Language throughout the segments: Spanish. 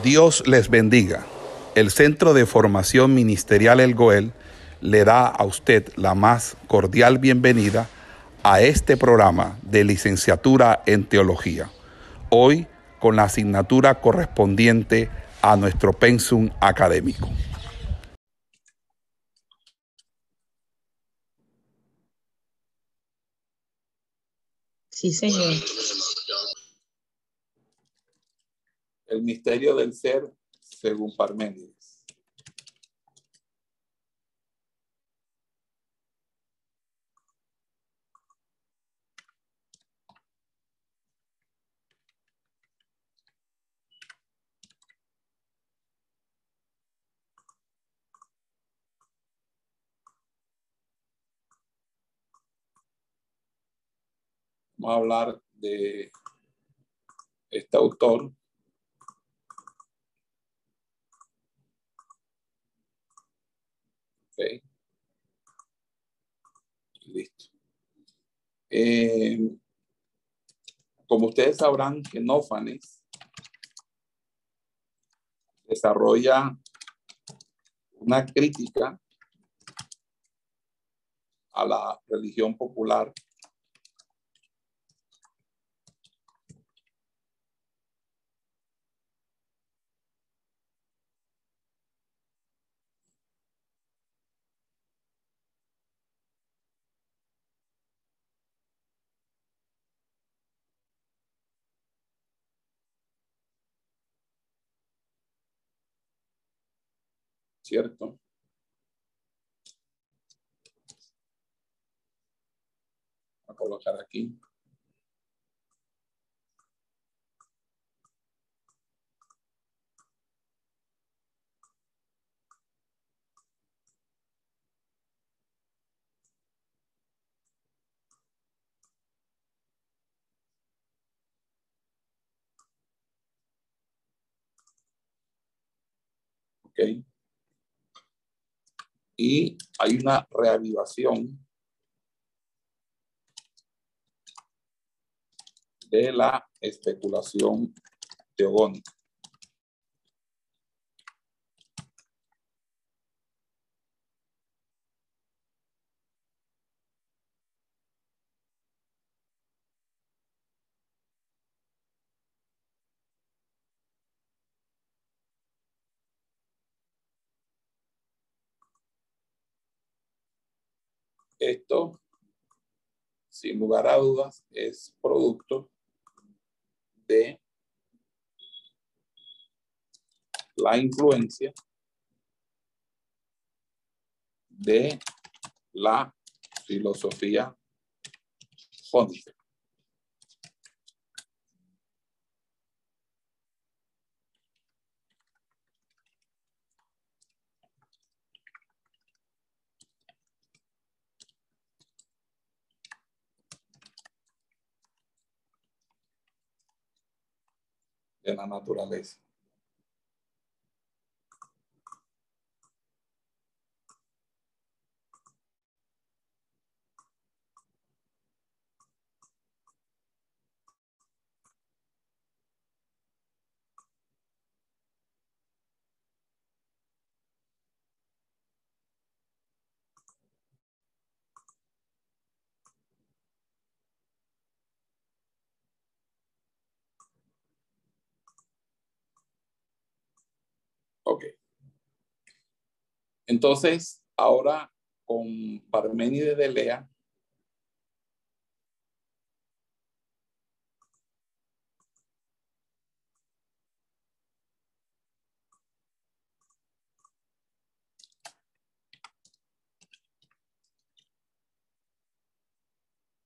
Dios les bendiga. El Centro de Formación Ministerial El Goel le da a usted la más cordial bienvenida a este programa de licenciatura en teología. Hoy con la asignatura correspondiente a nuestro pensum académico. Sí, señor. El misterio del ser según Parménides. Vamos a hablar de este autor Listo. Eh, como ustedes sabrán, Genófanes desarrolla una crítica a la religión popular ¿cierto? a colocar aquí. Okay y hay una reavivación de la especulación teogónica. Esto, sin lugar a dudas, es producto de la influencia de la filosofía jónica. De la naturaleza. Ok. Entonces, ahora con Parménides de Lea,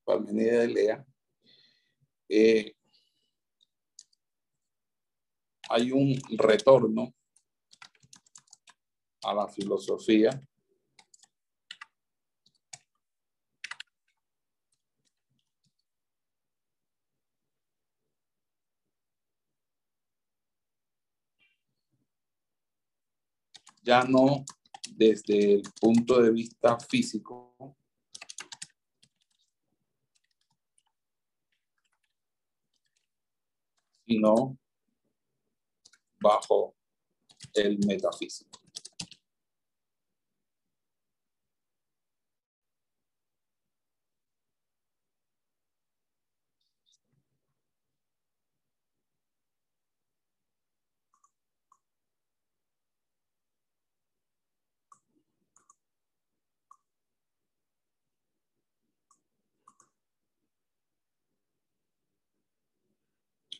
Parménides de Lea, eh, hay un retorno a la filosofía. Ya no desde el punto de vista físico, sino bajo el metafísico.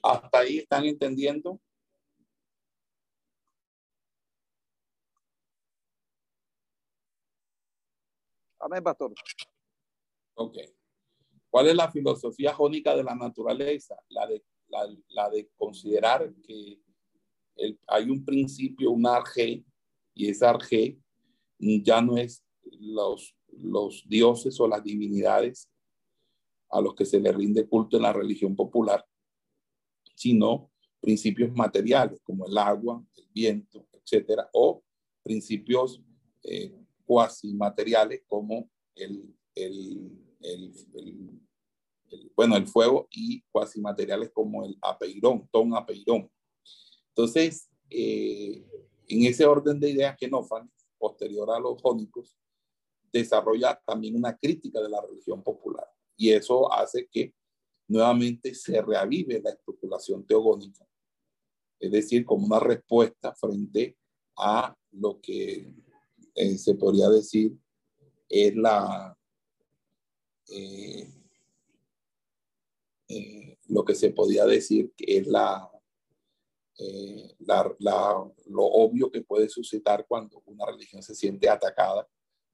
¿Hasta ahí están entendiendo? Amén, pastor. Ok. ¿Cuál es la filosofía jónica de la naturaleza? La de, la, de considerar que hay un principio, un arge, y ese arge ya no es los, los dioses o las divinidades a los que se le rinde culto en la religión popular, sino principios materiales como el agua, el viento, etcétera, o principios eh, materiales como el, bueno, el fuego y cuasi materiales como el apeirón, ton apeirón. Entonces, eh, en ese orden de ideas, Genófanes, posterior a los jónicos, desarrolla también una crítica de la religión popular. Y eso hace que nuevamente se reavive la teogónica, es decir, como una respuesta frente a lo que eh, se podría decir es la, eh, eh, lo que se podía decir que es la, lo obvio que puede suscitar cuando una religión se siente atacada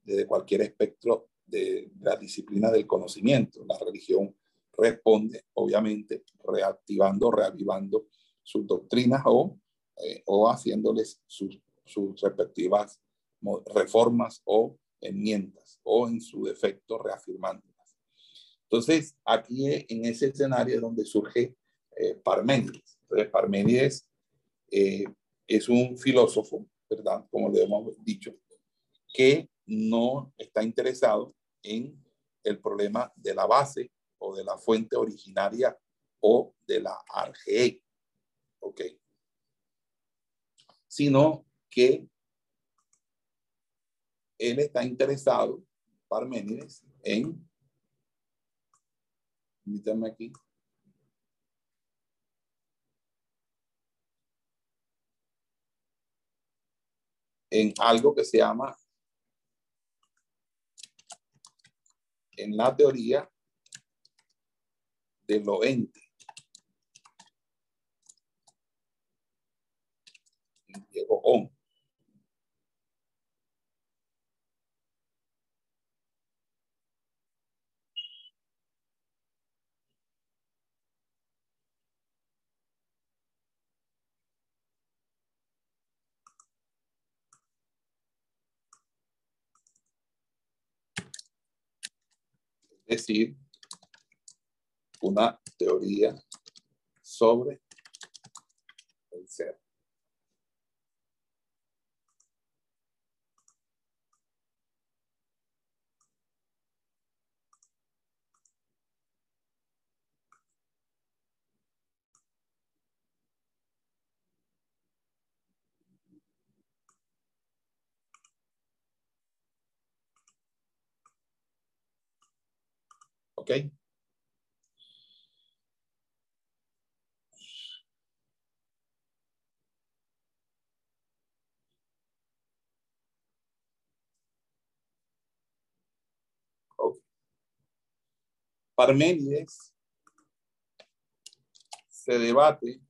desde cualquier espectro de la disciplina del conocimiento. La religión responde, obviamente, reactivando, reavivando sus doctrinas o, eh, o haciéndoles sus, respectivas reformas o enmiendas, o en su defecto reafirmándolas. Entonces, aquí en ese escenario es donde surge eh, Parménides. Entonces, Parménides eh, es un filósofo, ¿verdad? Como le hemos dicho, que no está interesado en el problema de la base o de la fuente originaria o de la arge, ¿ok? Sino que él está interesado, Parménides, en, aquí, en algo que se llama en la teoría de lo ente. Llegó on. Decir, una teoría sobre el ser. ¿Ok? Parménides se debate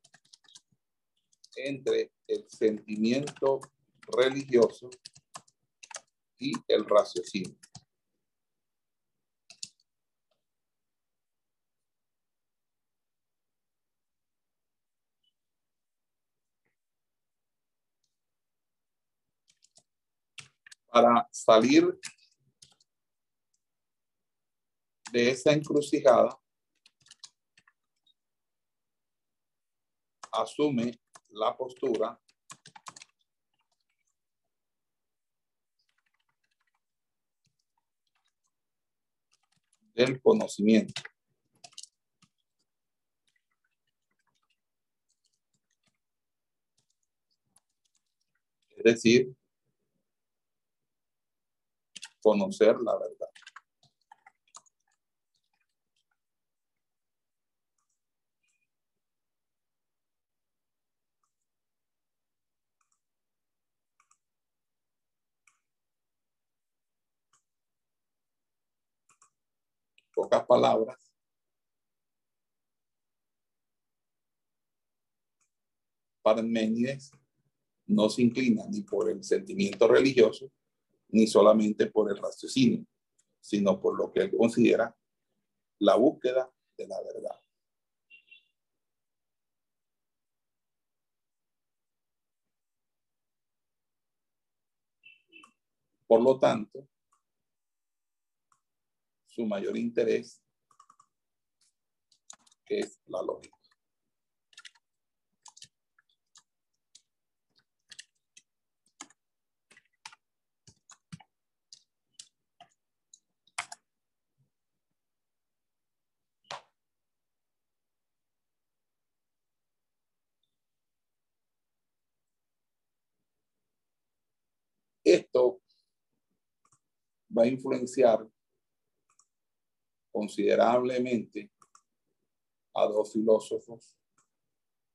entre el sentimiento religioso y el raciocinio. Para salir de esa encrucijada asume la postura del conocimiento. Es decir, conocer la verdad. Pocas palabras. Parménides no se inclina ni por el sentimiento religioso, ni solamente por el raciocinio, sino por lo que él considera la búsqueda de la verdad. Por lo tanto, su mayor interés es la lógica. Esto va a influenciar considerablemente a dos filósofos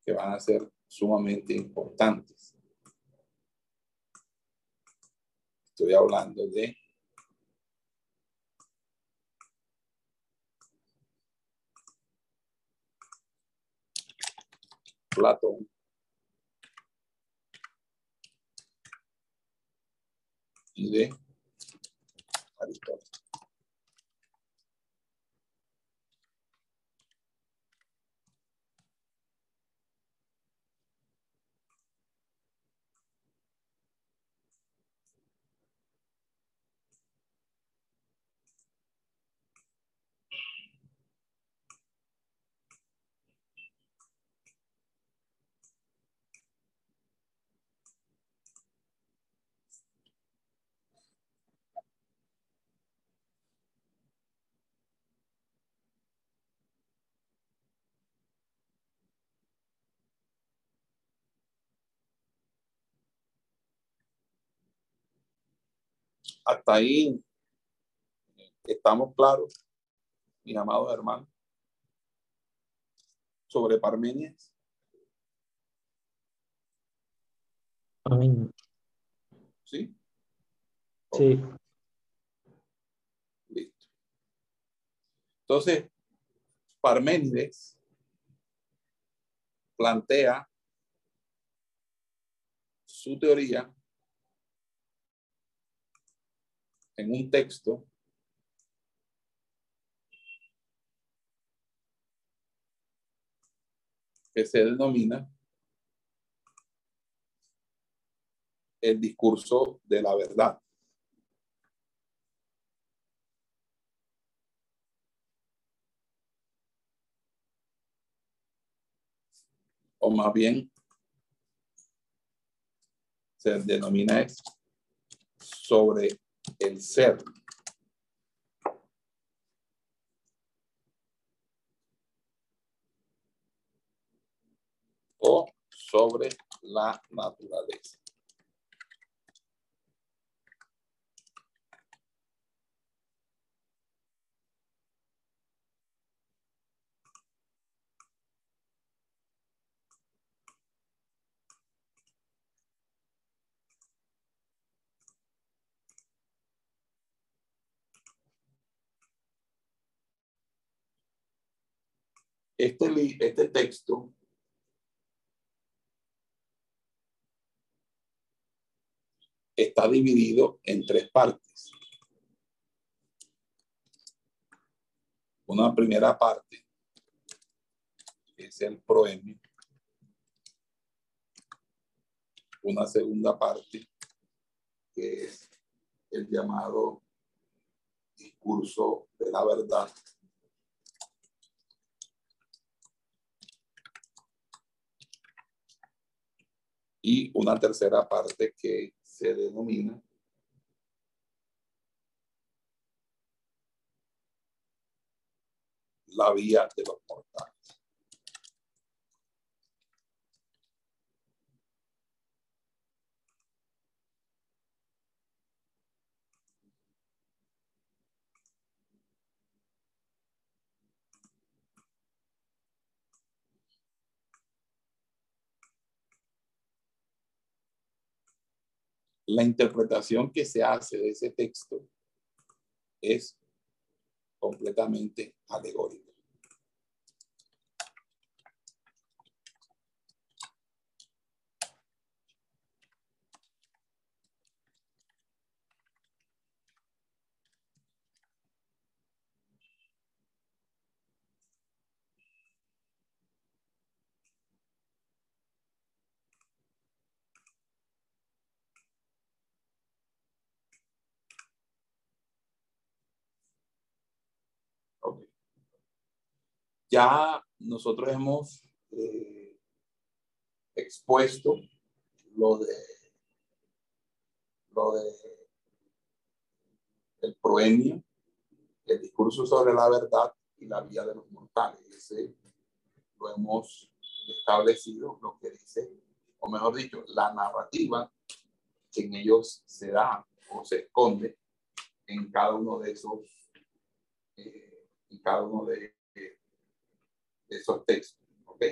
que van a ser sumamente importantes. Estoy hablando de Platón y de Aristóteles. Hasta ahí estamos claros, mis amados hermanos, sobre Parmenides. Amén. ¿Sí? Sí. Listo. Entonces, Parménides plantea su teoría en un texto que se denomina el discurso de la verdad. O más bien, se denomina sobre el ser. O sobre la naturaleza. Este, este texto está dividido en tres partes. Una primera parte es el proemio. Una segunda parte que es el llamado discurso de la verdad. Y una tercera parte que se denomina la vía de los mortales. La interpretación que se hace de ese texto es completamente alegórica. Ya nosotros hemos eh, expuesto lo de lo de el proemio, el discurso sobre la verdad y la vida de los mortales. Ese lo hemos establecido, lo que dice, o mejor dicho, la narrativa que en ellos se da o se esconde en cada uno de esos, eh, en cada uno de esos textos. ¿Ok?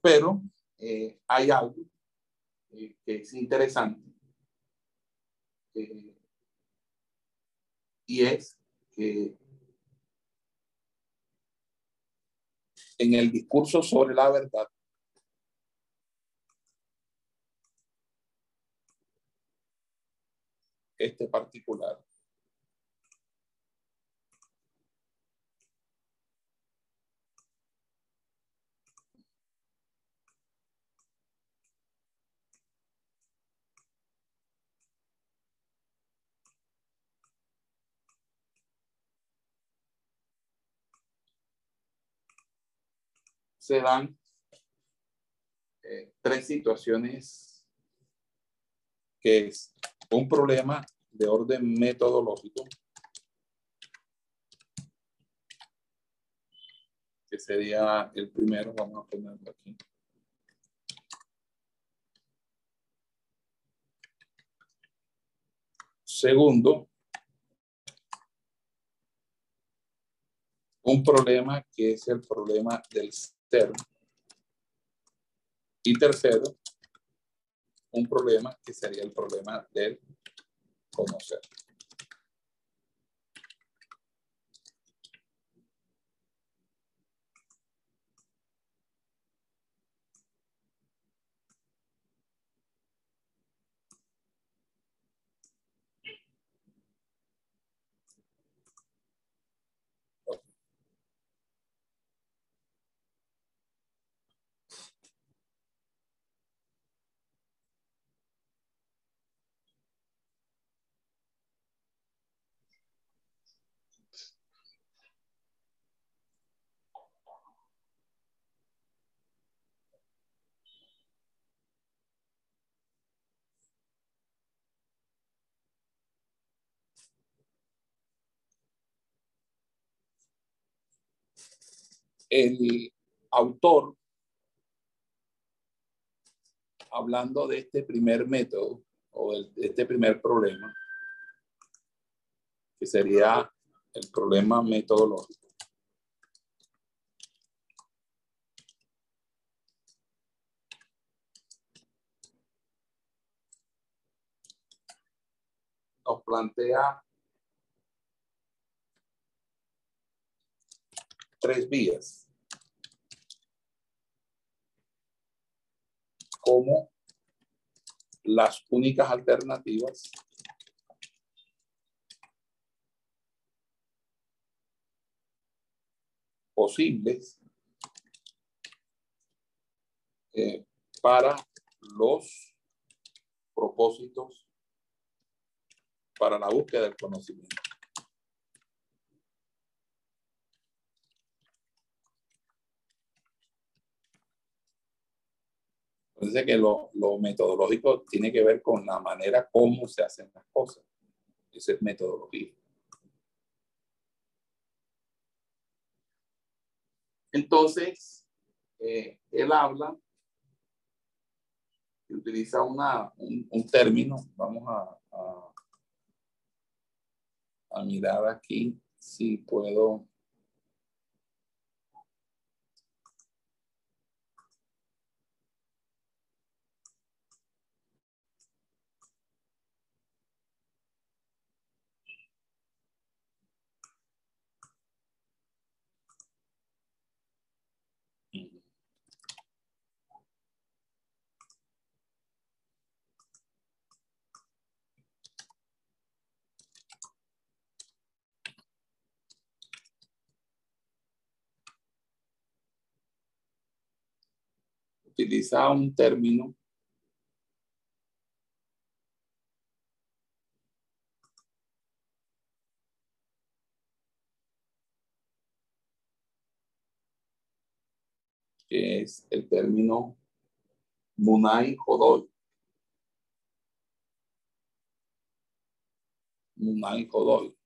Pero eh, hay algo eh, que es interesante eh, y es que en el discurso sobre la verdad este particular se dan eh, tres situaciones que es un problema de orden metodológico, que sería el primero, vamos a ponerlo aquí. Segundo, un problema que es el problema del y tercero, un problema que sería el problema del conocer. El autor, hablando de este primer método o de este primer problema, que sería el problema metodológico. Nos plantea tres vías. Como las únicas alternativas posibles eh, para los propósitos para la búsqueda del conocimiento. Entonces que lo, metodológico tiene que ver con la manera como se hacen las cosas. Esa es metodología. Entonces, eh, él habla y utiliza una, un, término, vamos a, a mirar aquí si puedo utiliza un término que es el término Munay Hodol. Munay Hodol.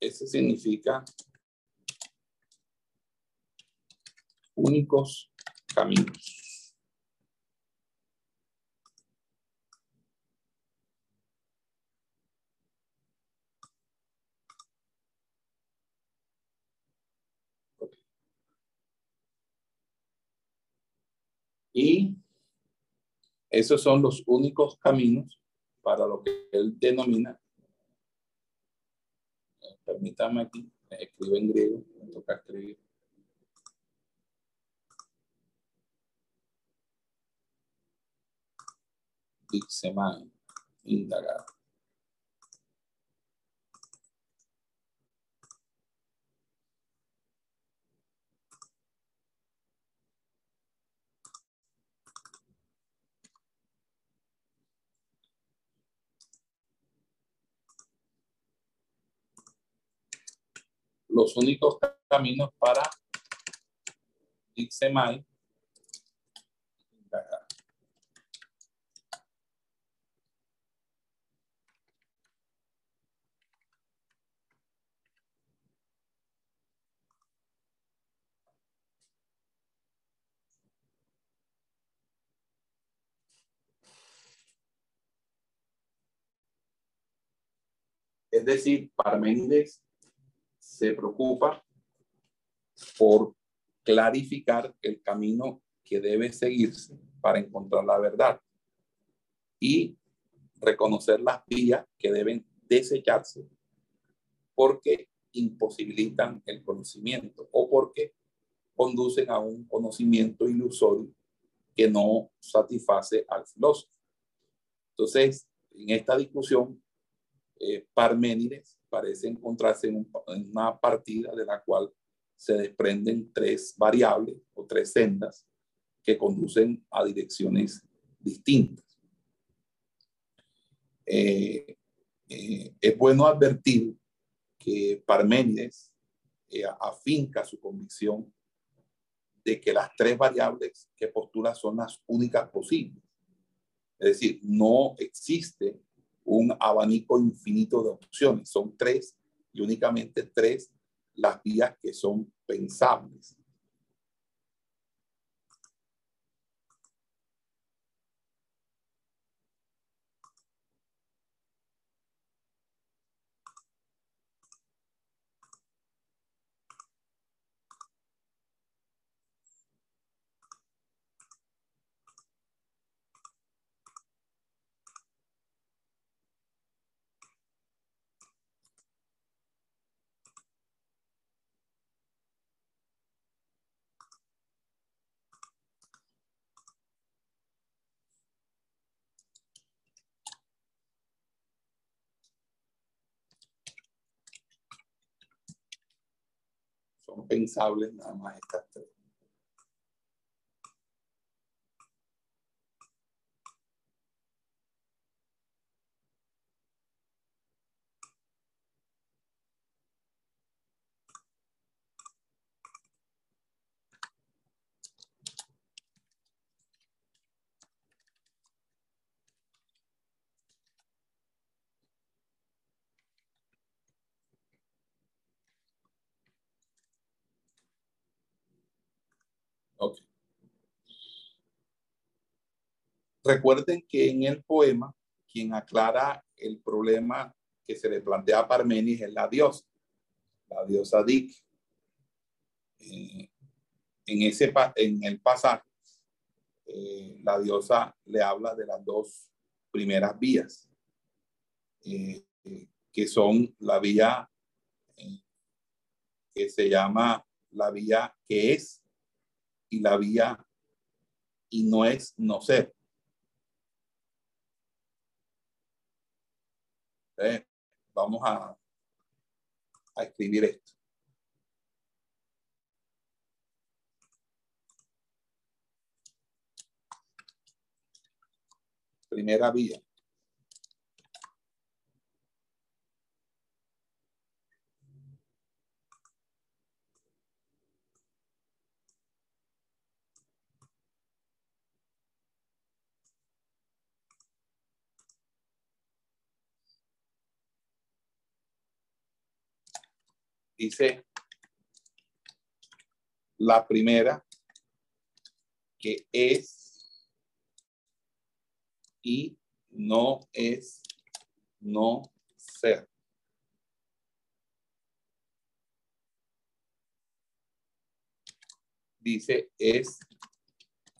Ese significa únicos caminos. Y esos son los únicos caminos para lo que él denomina permítame aquí, escribo en griego, me toca escribir. Dixeman, indagar. Los únicos caminos para Ixemay. Es decir, Parménides se preocupa por clarificar el camino que debe seguirse para encontrar la verdad y reconocer las vías que deben desecharse porque imposibilitan el conocimiento o porque conducen a un conocimiento ilusorio que no satisface al filósofo. Entonces, en esta discusión, eh, Parménides parece encontrarse en, una partida de la cual se desprenden tres variables o tres sendas que conducen a direcciones distintas. Eh, eh, es bueno advertir que Parménides eh, afinca su convicción de que las tres variables que postula son las únicas posibles. Es decir, no existe un abanico infinito de opciones. Son tres y únicamente tres las vías que son pensables. Pensables nada más estas tres. Ok. recuerden que en el poema, quien aclara el problema que se le plantea a Parmenis es la diosa, la diosa Dick. Eh, en, ese, en el pasaje, eh, la diosa le habla de las dos primeras vías, eh, que son la vía que se llama la vía que es y la vía y no es no ser. vamos a, a escribir esto. Primera vía. Dice la primera, que es y no es no ser. Dice, es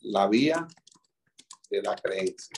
la vía de la creencia.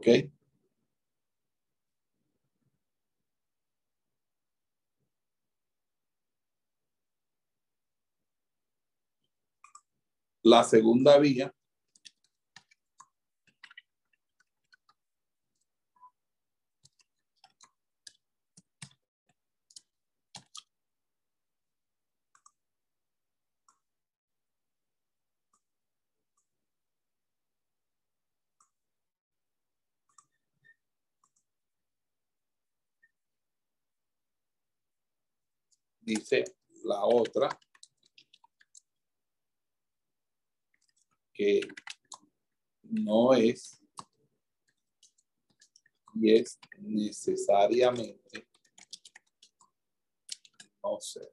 ¿Ok? La segunda vía dice la otra que no es y es necesariamente no ser.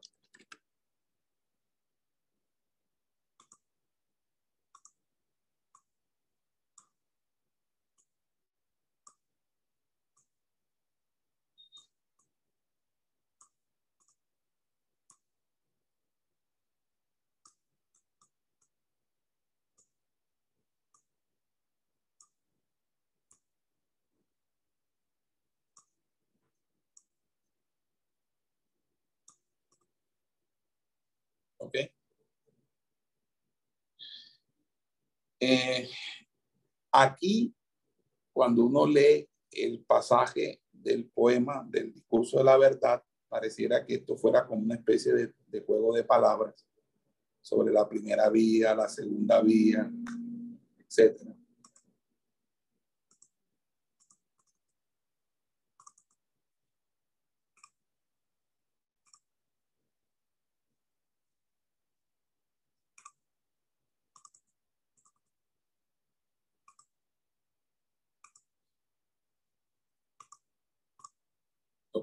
¿Ok? Eh, aquí, cuando uno lee el pasaje del poema del discurso de la verdad, pareciera que esto fuera como una especie de, de juego de palabras sobre la primera vía, la segunda vía, etcétera.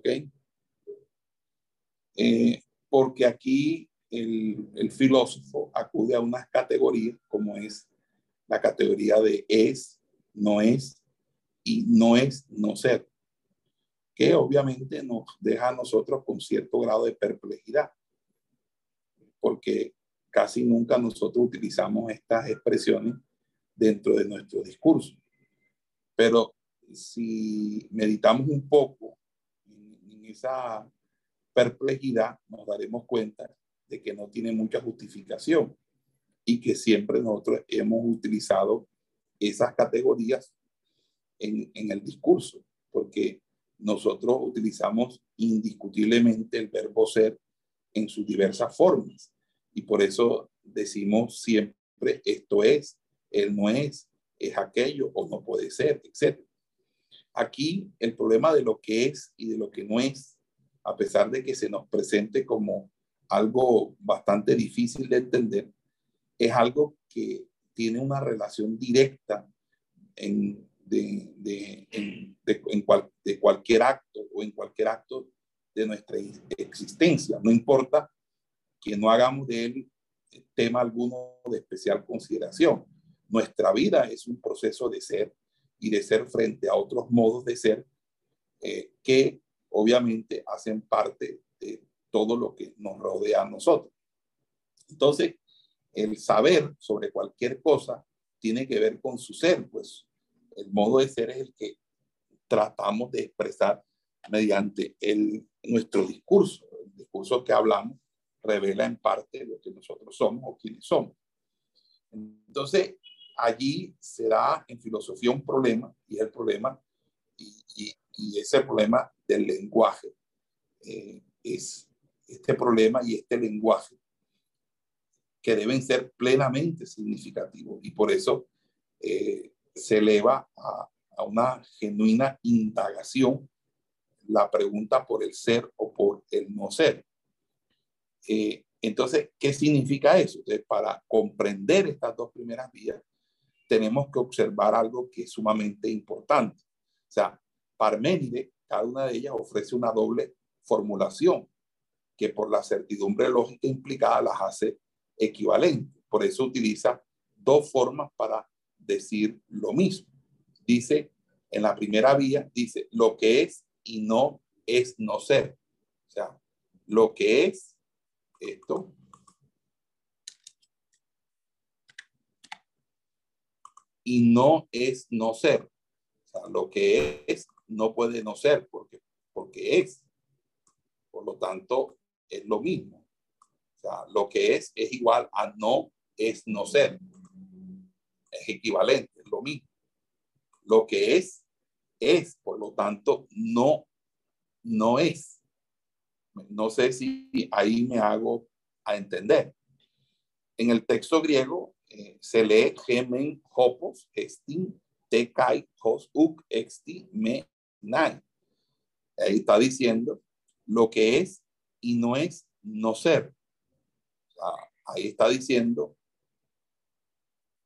¿Ok? Eh, porque aquí el, el, filósofo acude a unas categorías como es la categoría de es, no es y no es no ser, que obviamente nos deja a nosotros con cierto grado de perplejidad, porque casi nunca nosotros utilizamos estas expresiones dentro de nuestro discurso. Pero si meditamos un poco esa perplejidad nos daremos cuenta de que no tiene mucha justificación y que siempre nosotros hemos utilizado esas categorías en, en el discurso, porque nosotros utilizamos indiscutiblemente el verbo ser en sus diversas formas. Y por eso decimos siempre, esto es, él no es, es aquello o no puede ser, etc. Aquí el problema de lo que es y de lo que no es, a pesar de que se nos presente como algo bastante difícil de entender, es algo que tiene una relación directa en, de, de, en, cual, de cualquier acto o en cualquier acto de nuestra existencia. No importa que no hagamos de él tema alguno de especial consideración. Nuestra vida es un proceso de ser y de ser frente a otros modos de ser eh, que obviamente hacen parte de todo lo que nos rodea a nosotros. Entonces, el saber sobre cualquier cosa tiene que ver con su ser, pues el modo de ser es el que tratamos de expresar mediante el, nuestro discurso. El discurso que hablamos revela en parte lo que nosotros somos o quiénes somos. Entonces, allí será en filosofía un problema, y es el problema, y, y, es el problema del lenguaje. Eh, es este problema y este lenguaje que deben ser plenamente significativos y por eso eh, se eleva a, una genuina indagación la pregunta por el ser o por el no ser. Eh, entonces, ¿qué significa eso? para comprender estas dos primeras vías, tenemos que observar algo que es sumamente importante. O sea, Parménides, cada una de ellas ofrece una doble formulación que por la certidumbre lógica implicada las hace equivalente. Por eso utiliza dos formas para decir lo mismo. Dice, en la primera vía, dice lo que es y no es no ser. O sea, lo que es esto. Y no es no ser. Lo que es no puede no ser porque, porque es. Por lo tanto, es lo mismo lo que es es igual a no es no ser. Es equivalente, es lo mismo. Lo que es, es, por lo tanto, no, no es. No sé si ahí me hago a entender. En el texto griego se lee gemen, hopos, estin, tekai, hos, uk, exti, me, nai. Ahí está diciendo lo que es y no es no ser ahí está diciendo,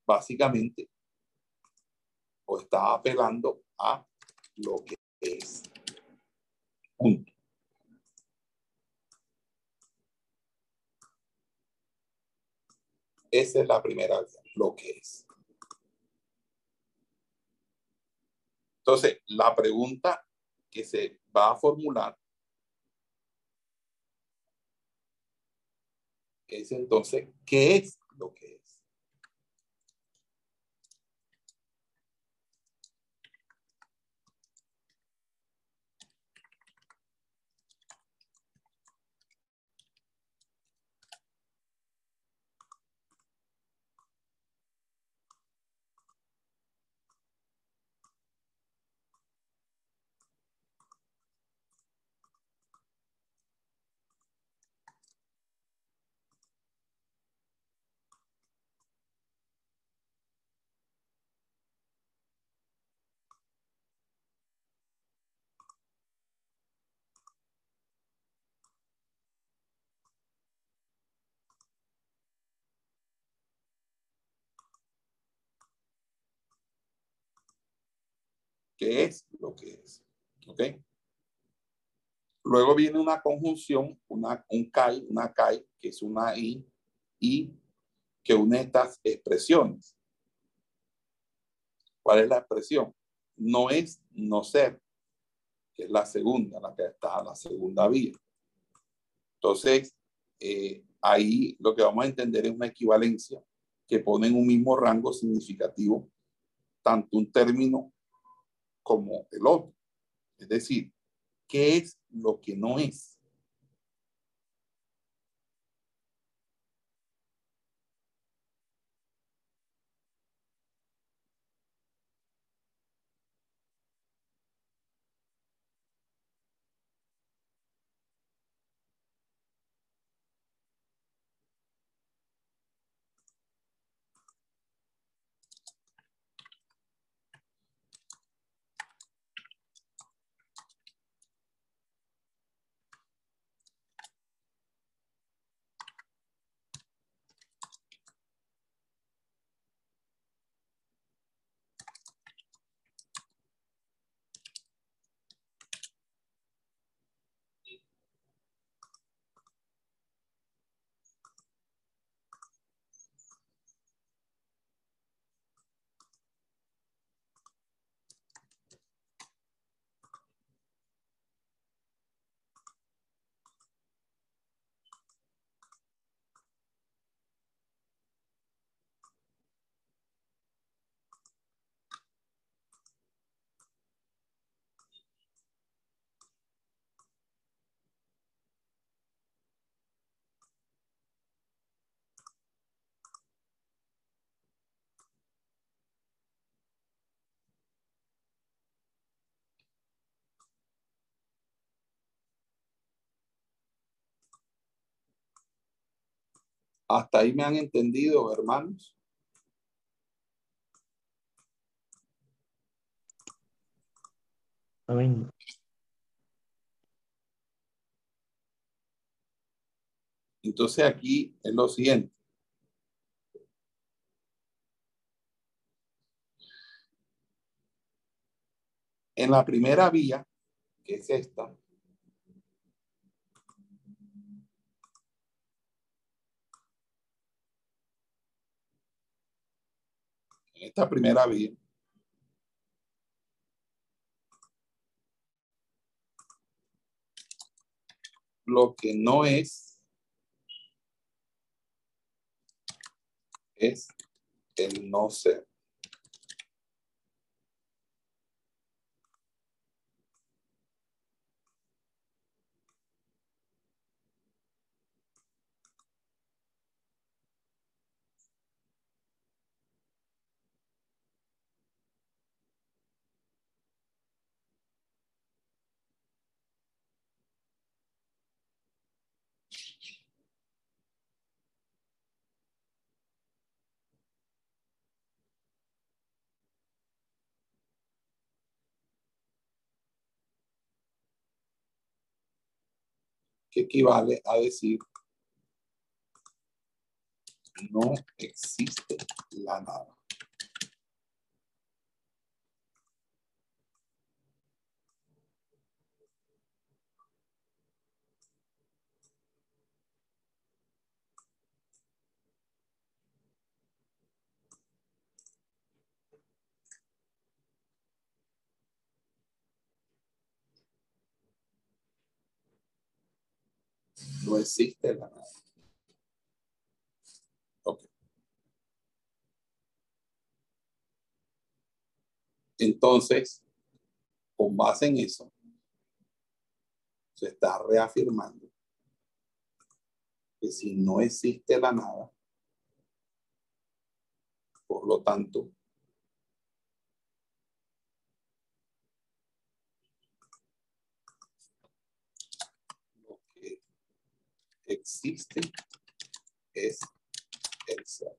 básicamente, o está apelando a lo que es. Punto. Esa es la primera, lo que es. Entonces, la pregunta que se va a formular es entonces, ¿qué es lo que es? ¿Qué es lo que es. ¿Ok? Luego viene una conjunción, una, un kai, una kai, que es una i, y que une estas expresiones. ¿Cuál es la expresión? No es no ser, que es la segunda, la que está, la segunda vía. Entonces, eh, ahí lo que vamos a entender es una equivalencia que pone en un mismo rango significativo tanto un término como el otro. Es decir, ¿qué es lo que no es? Hasta ahí me han entendido, hermanos. Amén. Entonces aquí es lo siguiente. En la primera vía, que es esta, en esta primera vía, lo que no es es el no ser. Que equivale a decir no existe la nada. No existe la nada. Entonces, con base en eso, se está reafirmando que si no existe la nada, por lo tanto, existe es ser.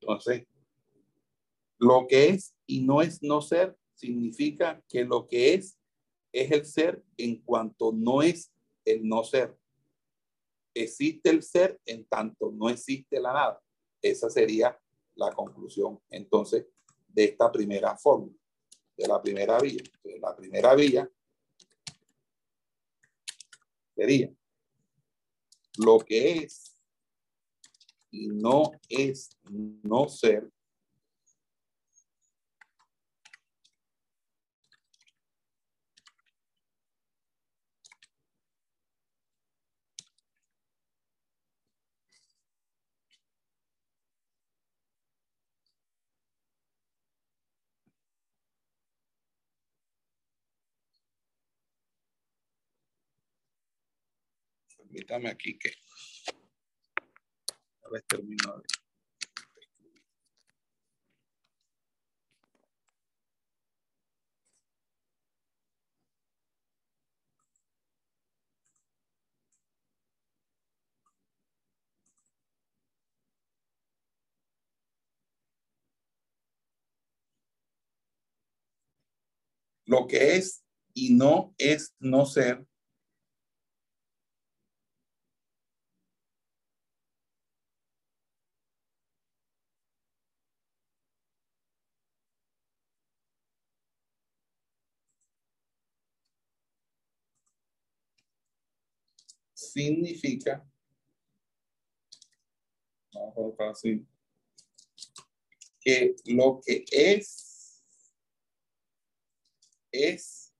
Entonces, lo que es y no es no ser significa que lo que es es el ser en cuanto no es el no ser. Existe el ser en tanto no existe la nada. Esa sería la conclusión entonces de esta primera fórmula, de la primera vía. Entonces, la primera vía sería lo que es y no es no ser Permítame aquí que a ver termino de. Lo que es y no es no ser significa, que lo que es, es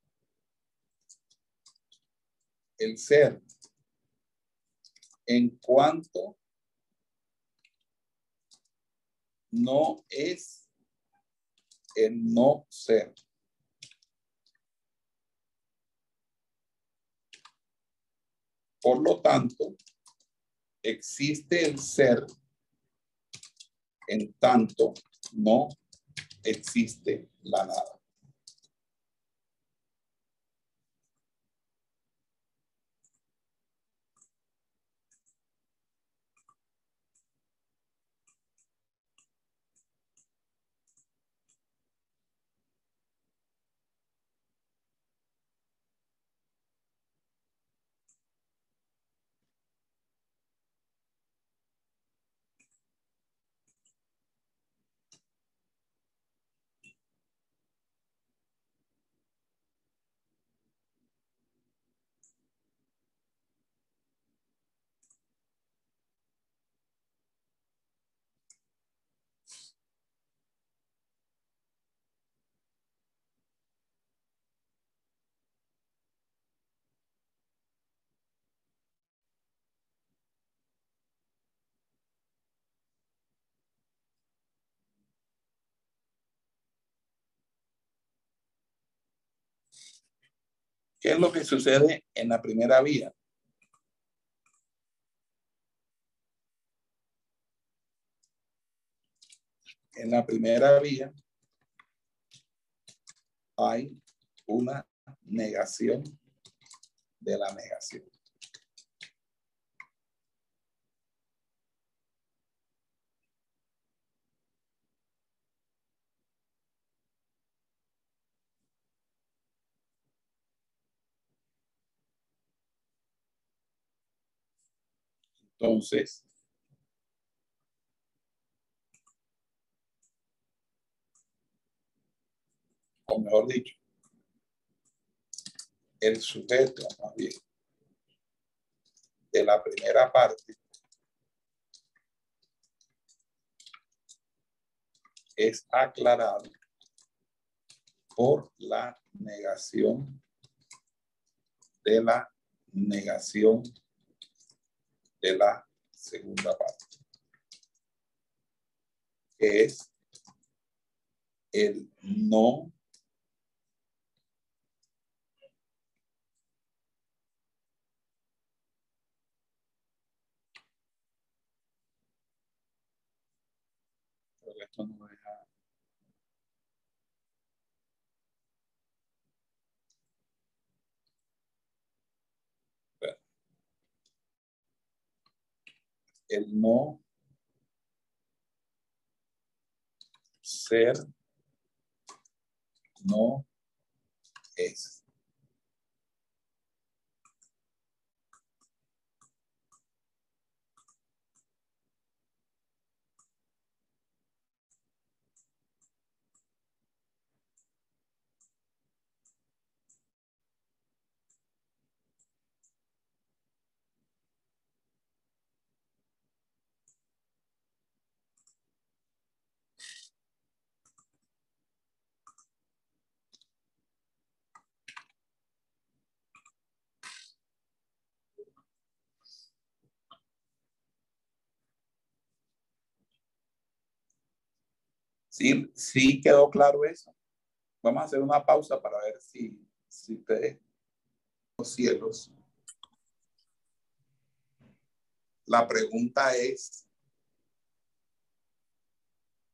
el ser en cuanto no es el no ser. Por lo tanto, existe el ser en tanto no existe la nada. ¿Qué es lo que sucede en la primera vía? En la primera vía hay una negación de la negación. Entonces, o mejor dicho, el sujeto, más bien, de la primera parte es aclarado por la negación de la negación de la segunda parte, que es el no esto no deja el no ser no es. ¿Sí, quedó claro eso? Vamos a hacer una pausa para ver si, si ustedes, los cielos. La pregunta es,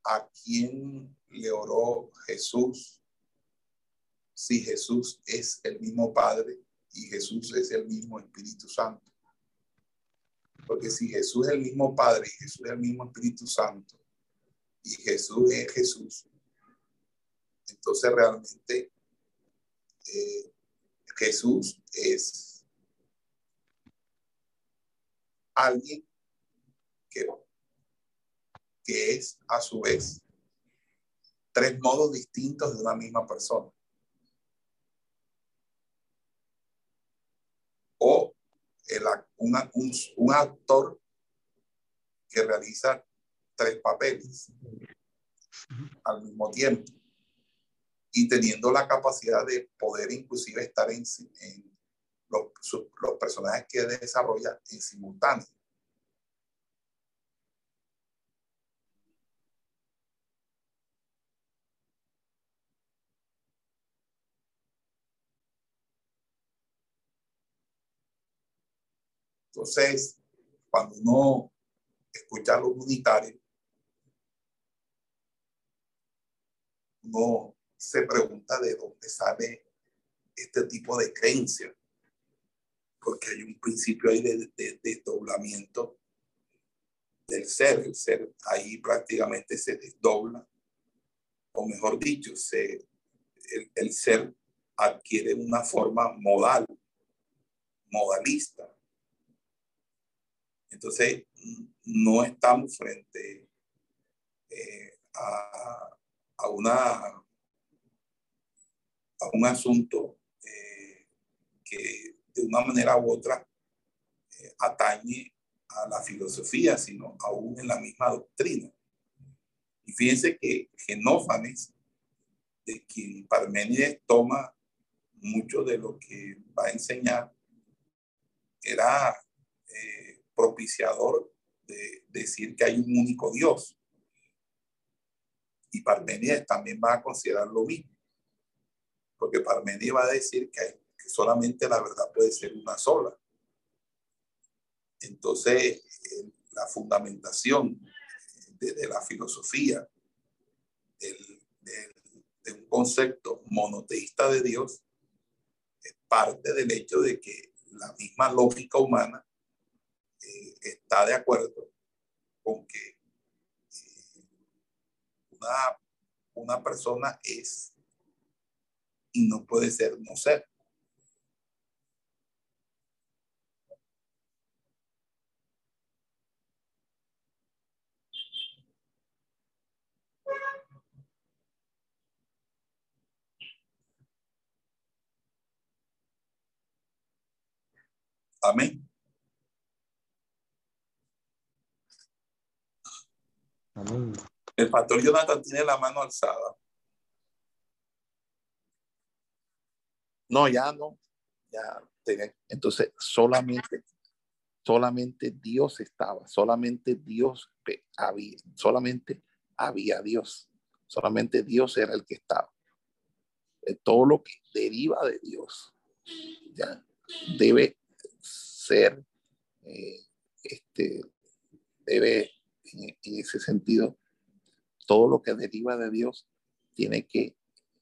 ¿a quién le oró Jesús? Si Jesús es el mismo Padre y Jesús es el mismo Espíritu Santo. Porque si Jesús es el mismo Padre y Jesús es el mismo Espíritu Santo, y Jesús es Jesús, entonces realmente eh, Jesús es alguien que, que es a su vez tres modos distintos de una misma persona. O el, un, un actor que realiza tres papeles al mismo tiempo y teniendo la capacidad de poder inclusive estar en, los, los personajes que desarrolla en simultáneo. Entonces, cuando uno escucha a los unitarios, uno se pregunta de dónde sale este tipo de creencia, porque hay un principio ahí de, desdoblamiento del ser, el ser ahí prácticamente se desdobla, o mejor dicho, se, el, el ser adquiere una forma modal, modalista. Entonces, no estamos frente eh, a, a, una a un asunto eh, que de una manera u otra eh, atañe a la filosofía, sino aún en la misma doctrina. Y fíjense que Genófanes, de quien Parménides toma mucho de lo que va a enseñar, era eh, propiciador de decir que hay un único Dios. Y Parménides también va a considerar lo mismo porque Parmenides va a decir que, solamente la verdad puede ser una sola. Entonces, la fundamentación de, la filosofía de un concepto monoteísta de Dios es parte del hecho de que la misma lógica humana eh, está de acuerdo con que una, una persona es y no puede ser no ser. Amén. Amén. El pastor Jonathan tiene la mano alzada. No, ya no. Ya Entonces, solamente, solamente Dios estaba, solamente Dios había, solamente había Dios, solamente Dios era el que estaba. Todo lo que deriva de Dios, debe ser, eh, este, debe, en ese sentido, todo lo que deriva de Dios tiene que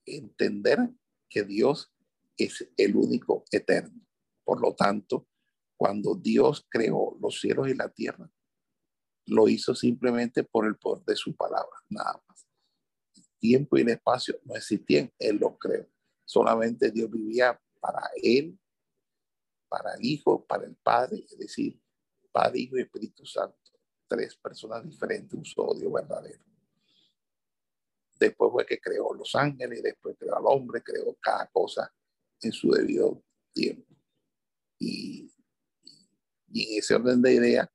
entender que Dios es el único eterno. Por lo tanto, cuando Dios creó los cielos y la tierra, lo hizo simplemente por el poder de su palabra, nada más. tiempo y el espacio no existían, Él lo creó. Solamente Dios vivía para Él, para el Hijo, para el Padre, es decir, Padre, Hijo y Espíritu Santo. Tres personas diferentes, un solo Dios verdadero. Después fue que creó los ángeles, después creó al hombre, creó cada cosa en su debido tiempo. Y, en ese orden de idea,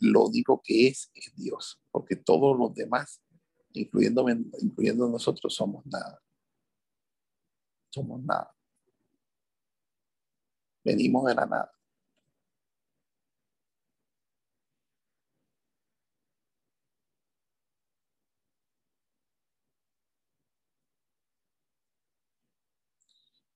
lo único que es es Dios, porque todos los demás, incluyendo, incluyendo nosotros, somos nada. Somos nada. Venimos de la nada.